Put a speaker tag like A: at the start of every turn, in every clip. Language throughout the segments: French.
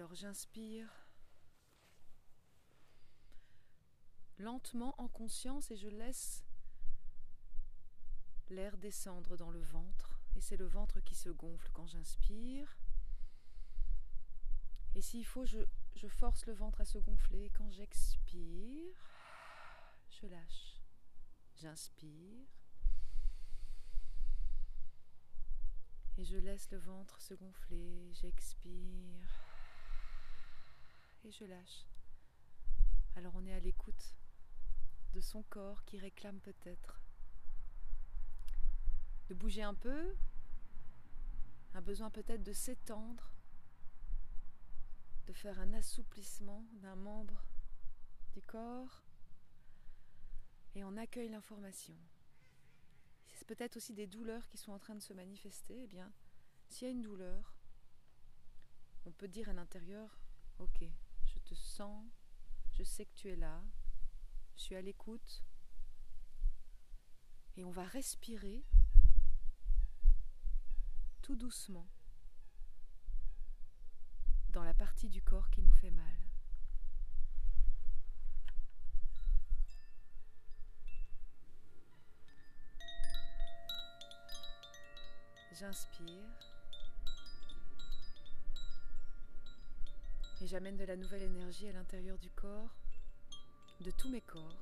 A: Alors j'inspire lentement en conscience et je laisse l'air descendre dans le ventre. Et c'est le ventre qui se gonfle quand j'inspire. Et s'il faut, je, force le ventre à se gonfler. Quand j'expire, je lâche. J'inspire. Et je laisse le ventre se gonfler. J'expire. Et je lâche. Alors on est à l'écoute de son corps qui réclame peut-être de bouger un peu, un besoin peut-être de s'étendre, de faire un assouplissement d'un membre du corps, et on accueille l'information. C'est peut-être aussi des douleurs qui sont en train de se manifester, eh bien, s'il y a une douleur, on peut dire à l'intérieur, ok, te sens, je sais que tu es là, je suis à l'écoute, et on va respirer tout doucement dans la partie du corps qui nous fait mal. J'inspire et j'amène de la nouvelle énergie à l'intérieur du corps, de tous mes corps.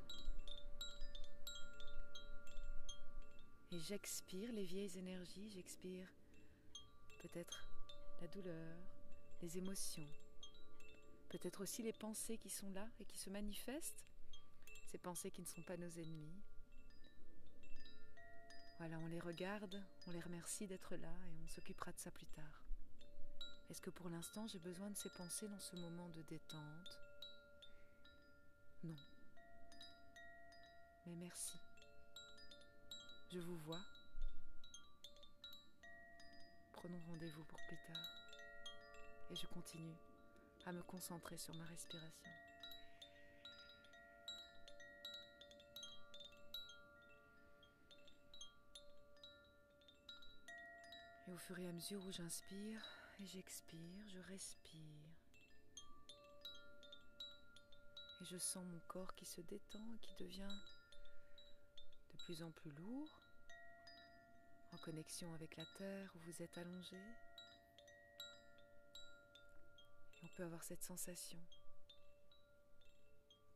A: Et j'expire les vieilles énergies, j'expire peut-être la douleur, les émotions, peut-être aussi les pensées qui sont là et qui se manifestent, ces pensées qui ne sont pas nos ennemis. Voilà, on les regarde, on les remercie d'être là et on s'occupera de ça plus tard. Est-ce que pour l'instant j'ai besoin de ces pensées dans ce moment de détente? Non. Mais merci. Je vous vois prenons rendez-vous pour plus tard. Et je continue à me concentrer sur ma respiration. Et au fur et à mesure où j'inspire et j'expire, je respire. Et je sens mon corps qui se détend et qui devient de plus en plus lourd en connexion avec la terre où vous êtes allongé. Et on peut avoir cette sensation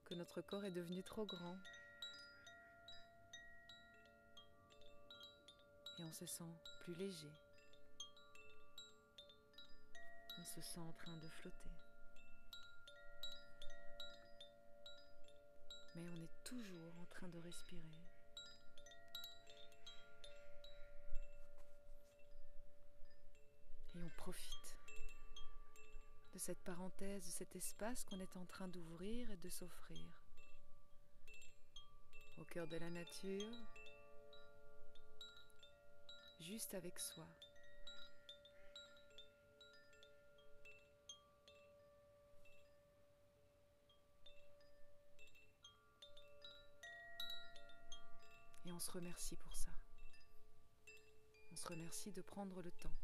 A: que notre corps est devenu trop grand. Et on se sent plus léger. On se sent en train de flotter. Mais on est toujours en train de respirer. Et on profite de cette parenthèse, de cet espace qu'on est en train d'ouvrir et de s'offrir. Au cœur de la nature, juste avec soi. Se remercie pour ça. On se remercie de prendre le temps.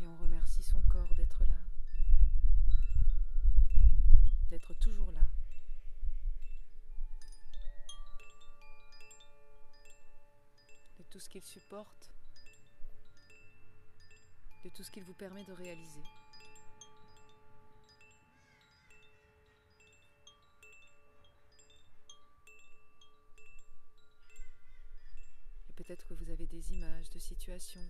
A: Et on remercie son corps d'être là, d'être toujours là. De tout ce qu'il supporte, de tout ce qu'il vous permet de réaliser. Peut-être que vous avez des images de situations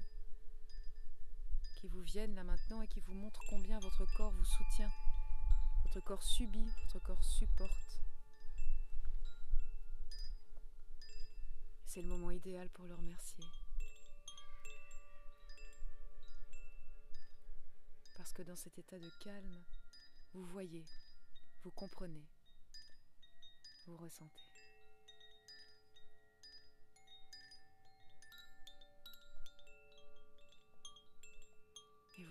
A: qui vous viennent là maintenant et qui vous montrent combien votre corps vous soutient, votre corps subit, votre corps supporte. C'est le moment idéal pour le remercier. Parce que dans cet état de calme, vous voyez, vous comprenez, vous ressentez.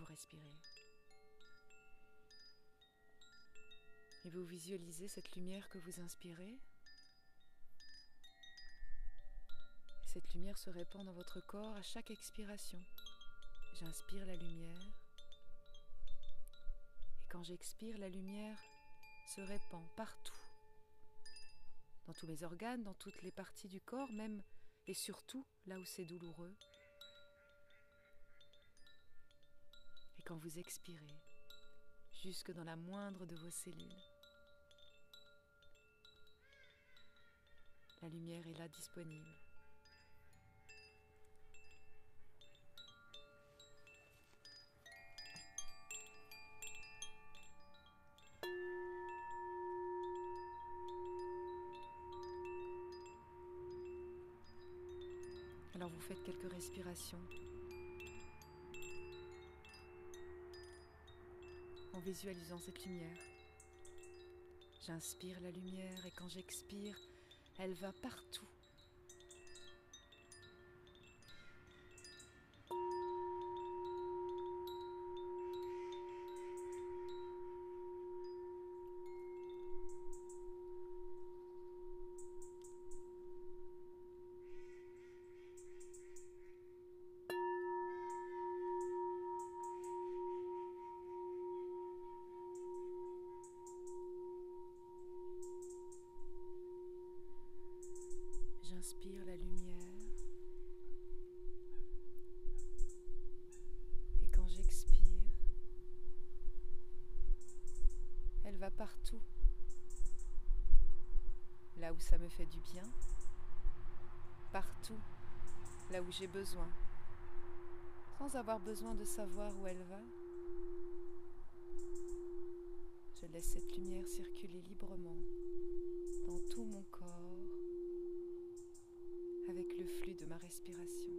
A: Respirez. Et vous visualisez cette lumière que vous inspirez, Cette lumière se répand dans votre corps à chaque expiration. J'inspire la lumière. Et quand j'expire, la lumière se répand partout. Dans tous mes organes, dans toutes les parties du corps, même et surtout là où c'est douloureux. Quand vous expirez, jusque dans la moindre de vos cellules, la lumière est là disponible. Alors vous faites quelques respirations en visualisant cette lumière. J'inspire la lumière et quand j'expire, elle va partout. Fait du bien. Partout. Là où j'ai besoin. Sans avoir besoin de savoir où elle va. Je laisse cette lumière circuler librement dans tout mon corps avec le flux de ma respiration.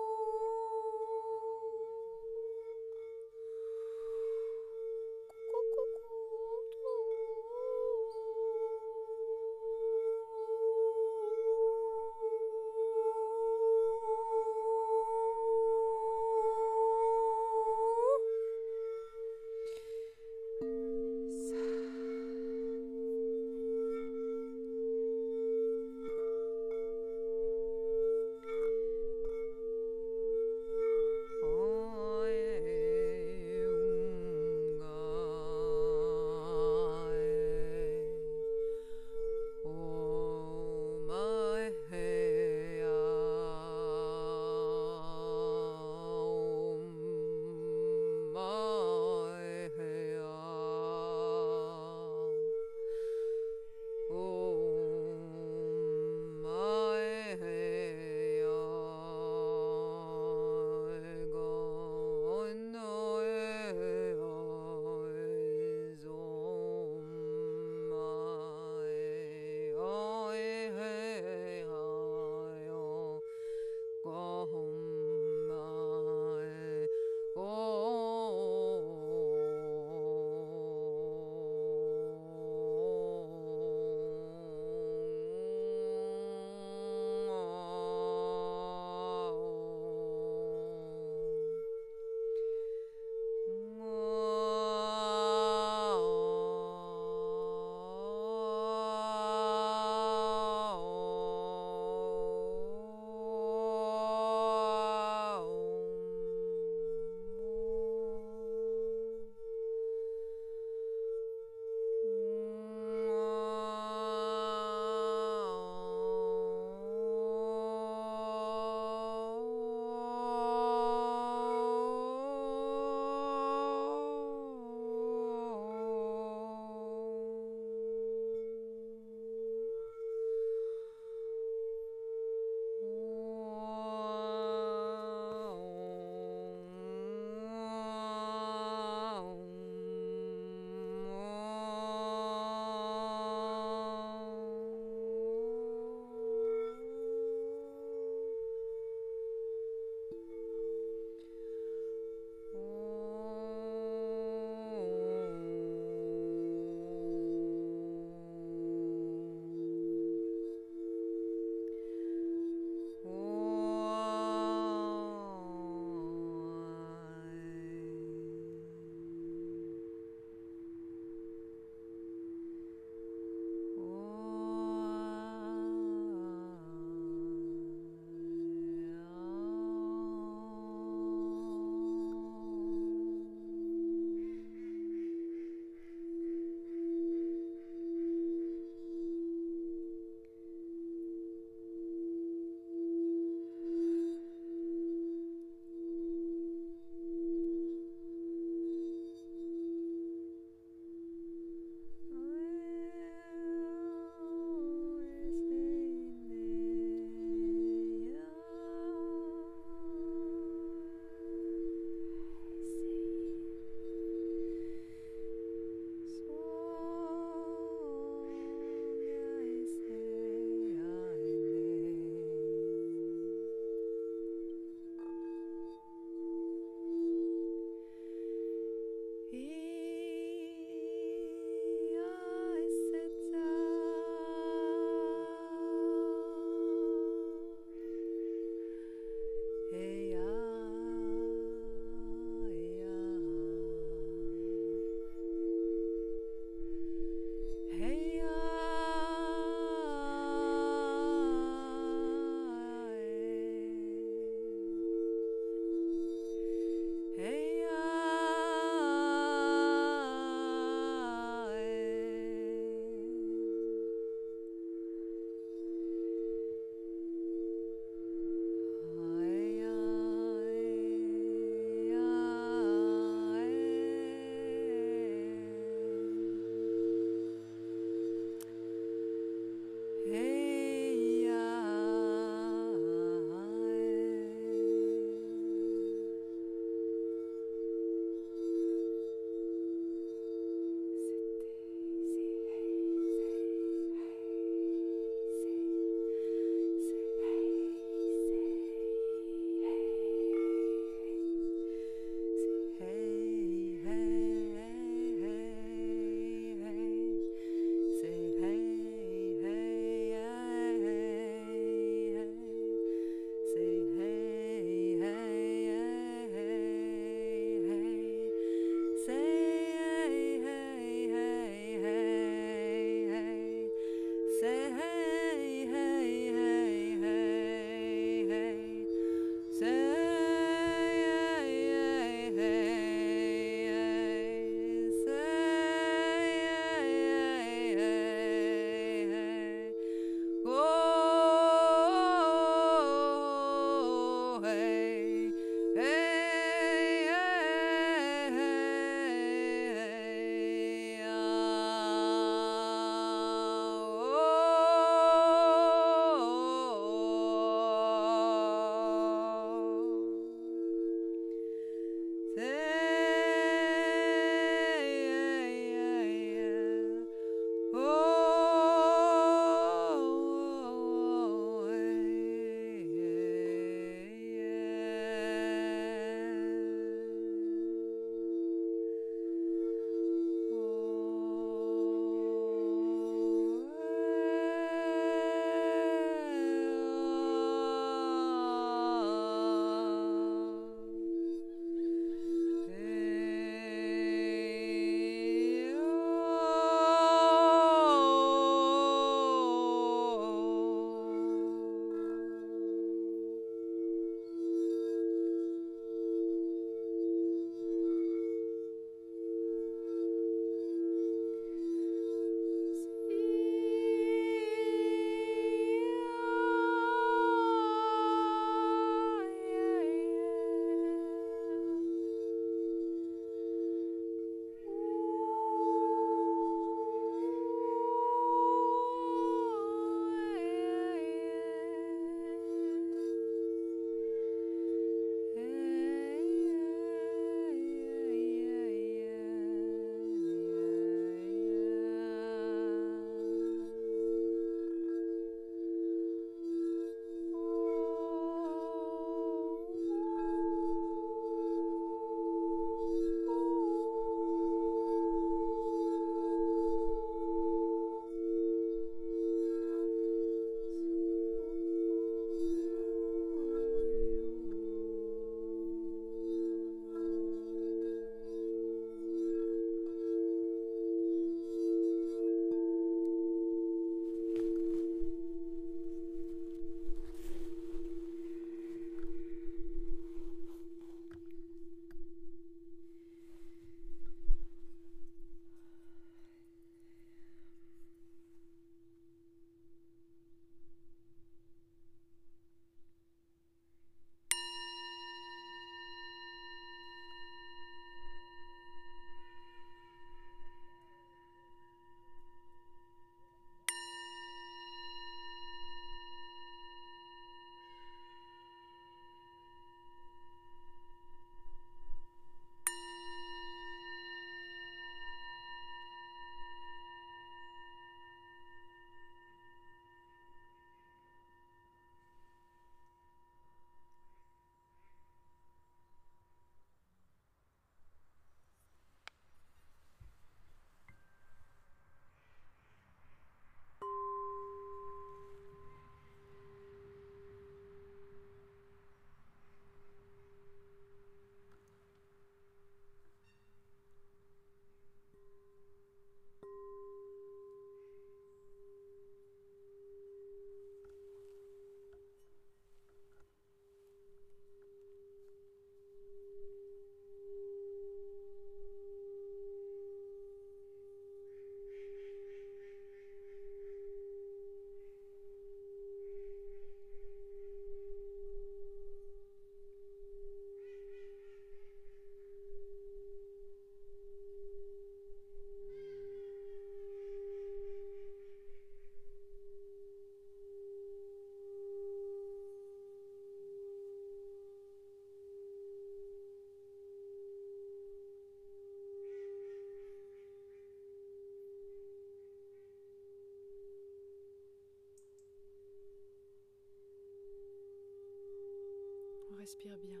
A: Respire bien,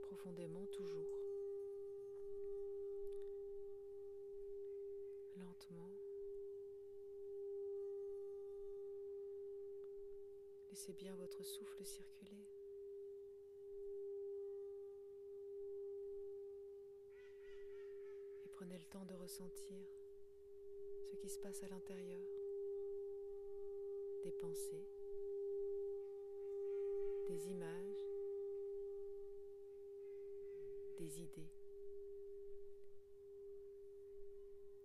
A: profondément toujours, lentement. Laissez bien votre souffle circuler. Et prenez le temps de ressentir ce qui se passe à l'intérieur des pensées, des images, des idées,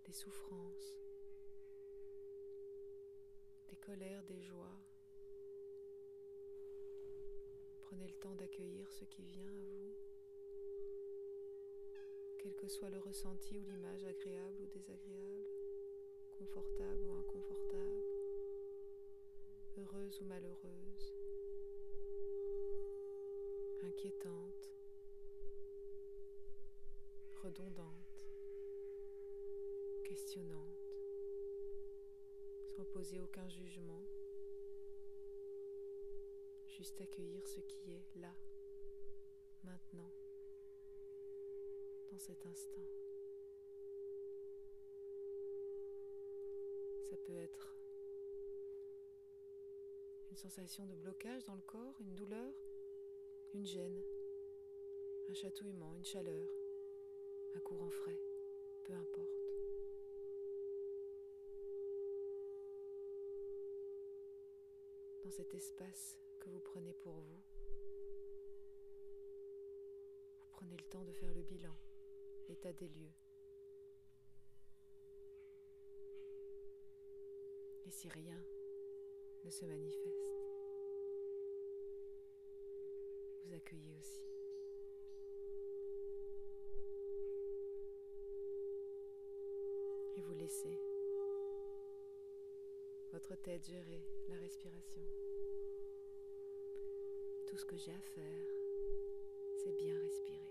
A: des souffrances, des colères, des joies. Prenez le temps d'accueillir ce qui vient à vous, quel que soit le ressenti ou l'image agréable ou désagréable, confortable ou inconfortable heureuse ou malheureuse, inquiétante, redondante, questionnante, sans poser aucun jugement, juste accueillir ce qui est là, maintenant, dans cet instant. Ça peut être une sensation de blocage dans le corps, une douleur, une gêne, un chatouillement, une chaleur, un courant frais, peu importe. Dans cet espace que vous prenez pour vous, vous prenez le temps de faire le bilan, l'état des lieux. Et si rien ne se manifeste. Accueillez aussi. Et vous laissez votre tête gérer la respiration. Tout ce que j'ai à faire, c'est bien respirer.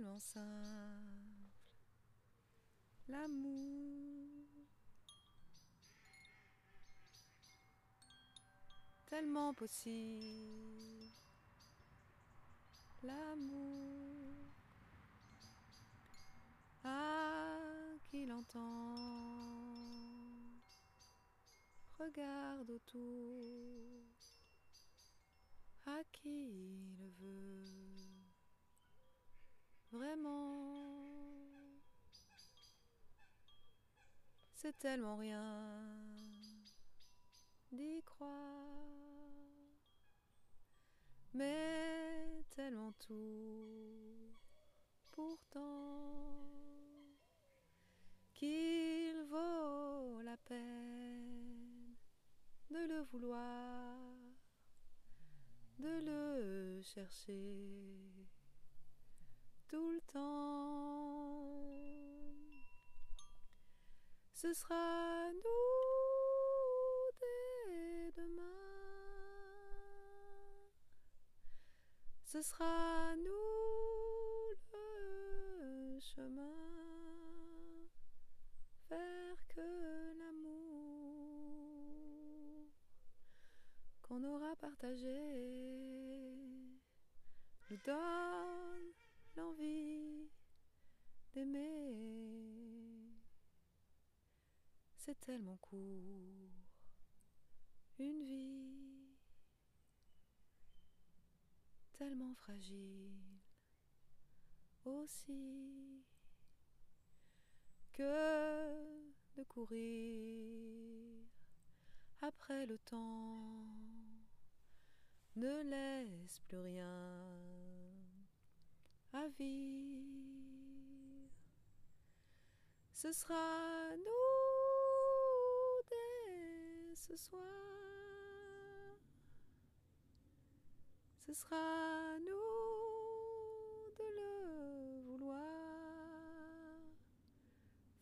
A: Tellement simple. L'amour. Tellement possible. L'amour. Ah, qu'il entend. Regarde autour. À qui le veut Vraiment. C'est tellement rien d'y croire, mais tellement tout pourtant qu'il vaut la peine de le vouloir, de le chercher tout le temps. Ce sera nous dès demain. Ce sera nous le chemin vers que l'amour qu'on aura partagé nous donne l'envie d'aimer. C'est tellement court, une vie tellement fragile aussi que de courir après le temps ne laisse plus rien à. Ce sera nous dès ce soir. Ce sera nous de le vouloir.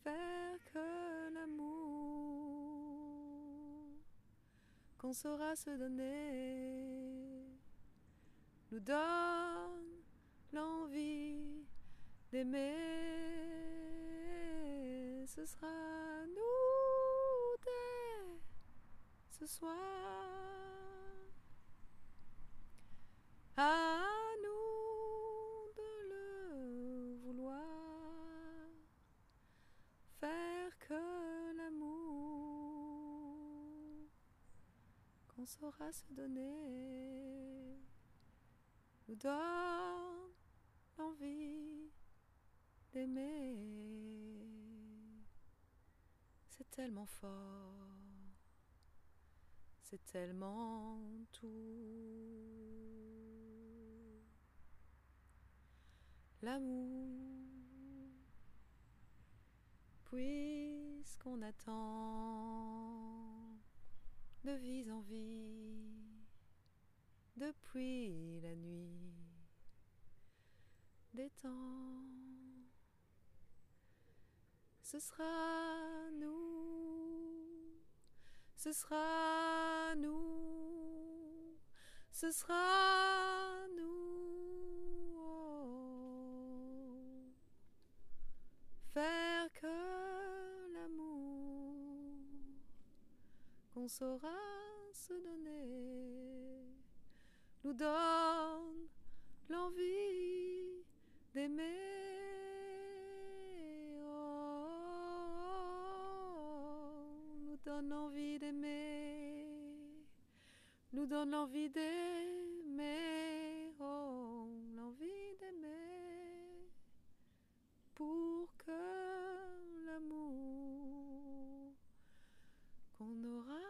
A: Faire que l'amour qu'on saura se donner nous donne l'envie d'aimer. Ce sera nous dès ce soir. À nous de le vouloir. Faire que l'amour qu'on saura se donner nous donne l'envie d'aimer. C'est tellement fort, c'est tellement tout. L'amour, puisqu'on attend de vie en vie depuis la nuit Ce sera nous, ce sera nous, ce sera nous. oh. Faire que l'amour qu'on saura se donner nous donne l'envie d'aimer. Oh, nous donne l'envie d'aimer. Nous donne l'envie d'aimer. Oh, l'envie d'aimer. Pour que l'amour qu'on aura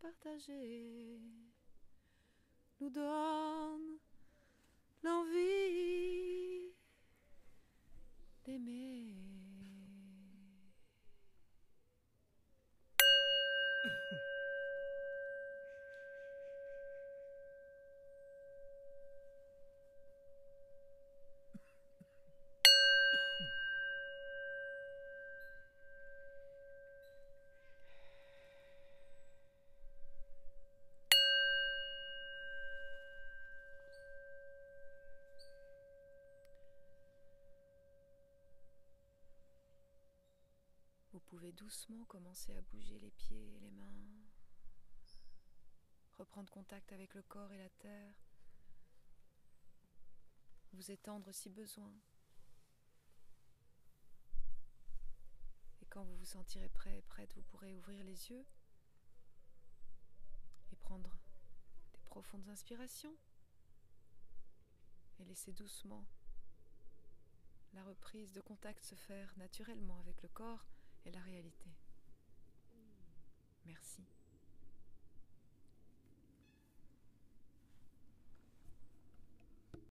A: partagé nous donne pouvez doucement commencer à bouger les pieds et les mains, reprendre contact avec le corps et la terre, vous étendre si besoin. Et quand vous vous sentirez prêt et prête, vous pourrez ouvrir les yeux et prendre des profondes inspirations. Et laisser doucement la reprise de contact se faire naturellement avec le corps et la réalité. Merci.